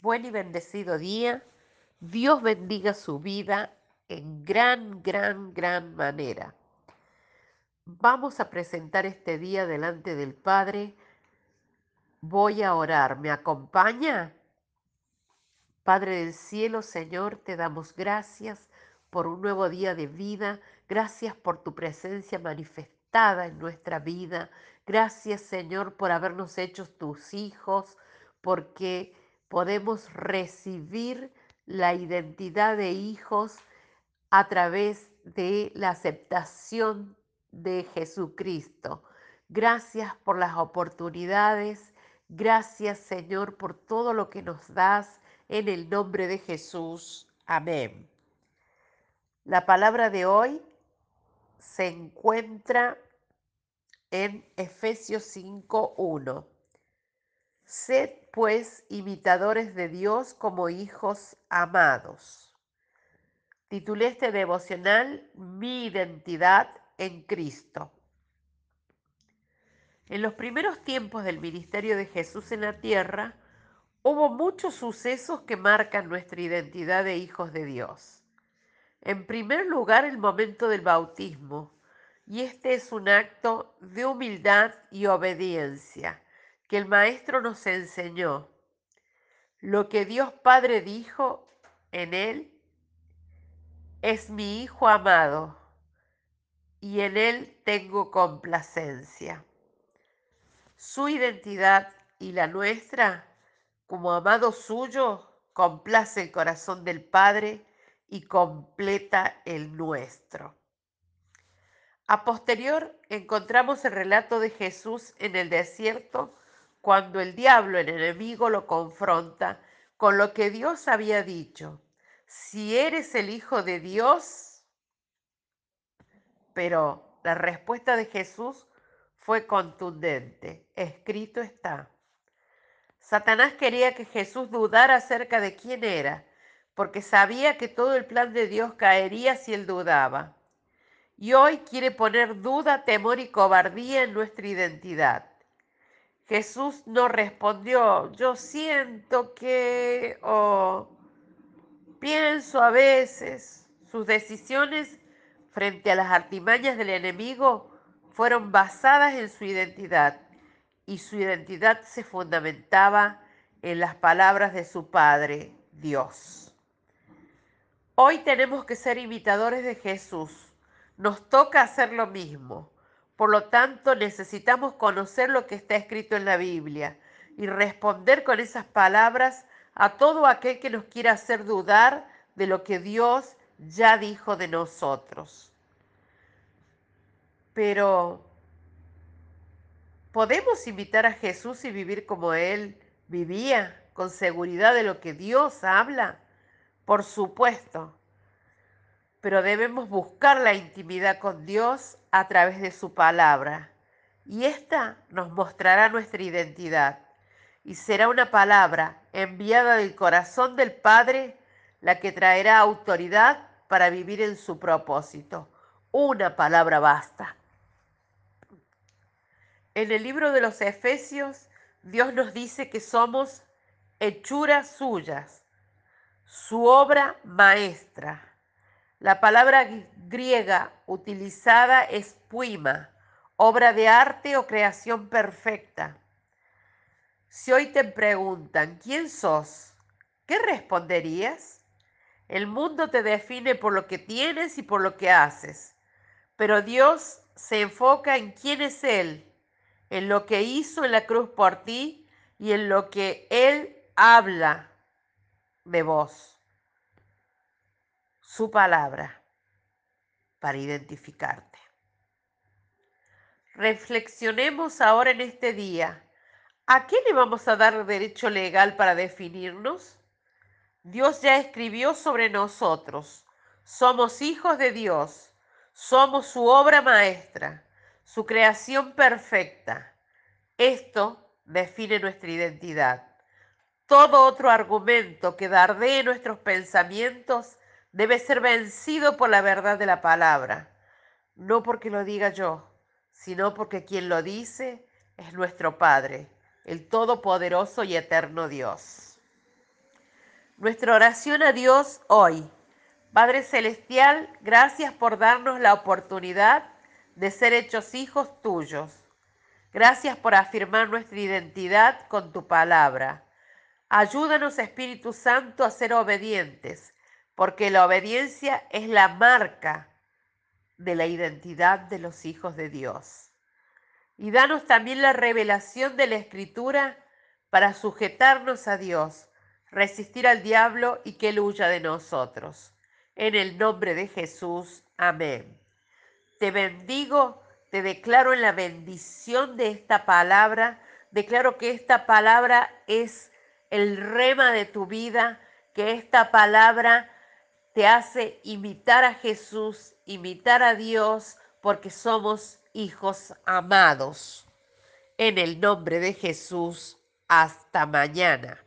buen y bendecido día. Dios bendiga su vida en gran, gran, gran manera. Vamos a presentar este día delante del Padre. Voy a orar. ¿Me acompaña? Padre del cielo, Señor, te damos gracias por un nuevo día de vida. Gracias por tu presencia manifestada en nuestra vida. Gracias, Señor, por habernos hecho tus hijos, porque podemos recibir la identidad de hijos a través de la aceptación de Jesucristo. Gracias por las oportunidades. Gracias, Señor, por todo lo que nos das en el nombre de Jesús. Amén. La palabra de hoy se encuentra en Efesios 5.1. Sed pues imitadores de Dios como hijos amados. Titulé este devocional Mi identidad en Cristo. En los primeros tiempos del ministerio de Jesús en la tierra, hubo muchos sucesos que marcan nuestra identidad de hijos de Dios. En primer lugar, el momento del bautismo, y este es un acto de humildad y obediencia que el Maestro nos enseñó. Lo que Dios Padre dijo en él es mi Hijo amado y en él tengo complacencia. Su identidad y la nuestra, como amado suyo, complace el corazón del Padre y completa el nuestro. A posterior encontramos el relato de Jesús en el desierto cuando el diablo, el enemigo, lo confronta con lo que Dios había dicho. Si eres el Hijo de Dios, pero la respuesta de Jesús fue contundente. Escrito está. Satanás quería que Jesús dudara acerca de quién era, porque sabía que todo el plan de Dios caería si él dudaba. Y hoy quiere poner duda, temor y cobardía en nuestra identidad. Jesús no respondió, yo siento que, o pienso a veces, sus decisiones frente a las artimañas del enemigo fueron basadas en su identidad y su identidad se fundamentaba en las palabras de su Padre, Dios. Hoy tenemos que ser imitadores de Jesús. Nos toca hacer lo mismo. Por lo tanto, necesitamos conocer lo que está escrito en la Biblia y responder con esas palabras a todo aquel que nos quiera hacer dudar de lo que Dios ya dijo de nosotros. Pero, ¿podemos invitar a Jesús y vivir como Él vivía, con seguridad de lo que Dios habla? Por supuesto pero debemos buscar la intimidad con Dios a través de su palabra. Y esta nos mostrará nuestra identidad. Y será una palabra enviada del corazón del Padre la que traerá autoridad para vivir en su propósito. Una palabra basta. En el libro de los Efesios, Dios nos dice que somos hechuras suyas, su obra maestra la palabra griega utilizada es puima, obra de arte o creación perfecta. Si hoy te preguntan, ¿quién sos? ¿Qué responderías? El mundo te define por lo que tienes y por lo que haces, pero Dios se enfoca en quién es Él, en lo que hizo en la cruz por ti y en lo que Él habla de vos su palabra para identificarte. Reflexionemos ahora en este día. ¿A qué le vamos a dar derecho legal para definirnos? Dios ya escribió sobre nosotros. Somos hijos de Dios. Somos su obra maestra, su creación perfecta. Esto define nuestra identidad. Todo otro argumento que dardee nuestros pensamientos debe ser vencido por la verdad de la palabra, no porque lo diga yo, sino porque quien lo dice es nuestro Padre, el Todopoderoso y Eterno Dios. Nuestra oración a Dios hoy. Padre Celestial, gracias por darnos la oportunidad de ser hechos hijos tuyos. Gracias por afirmar nuestra identidad con tu palabra. Ayúdanos, Espíritu Santo, a ser obedientes, porque la obediencia es la marca de la identidad de los hijos de Dios. Y danos también la revelación de la Escritura para sujetarnos a Dios resistir al diablo y que él huya de nosotros. En el nombre de Jesús, amén. Te bendigo, te declaro en la bendición de esta palabra, declaro que esta palabra es el rema de tu vida, que esta palabra te hace imitar a Jesús, imitar a Dios, porque somos hijos amados. En el nombre de Jesús, hasta mañana.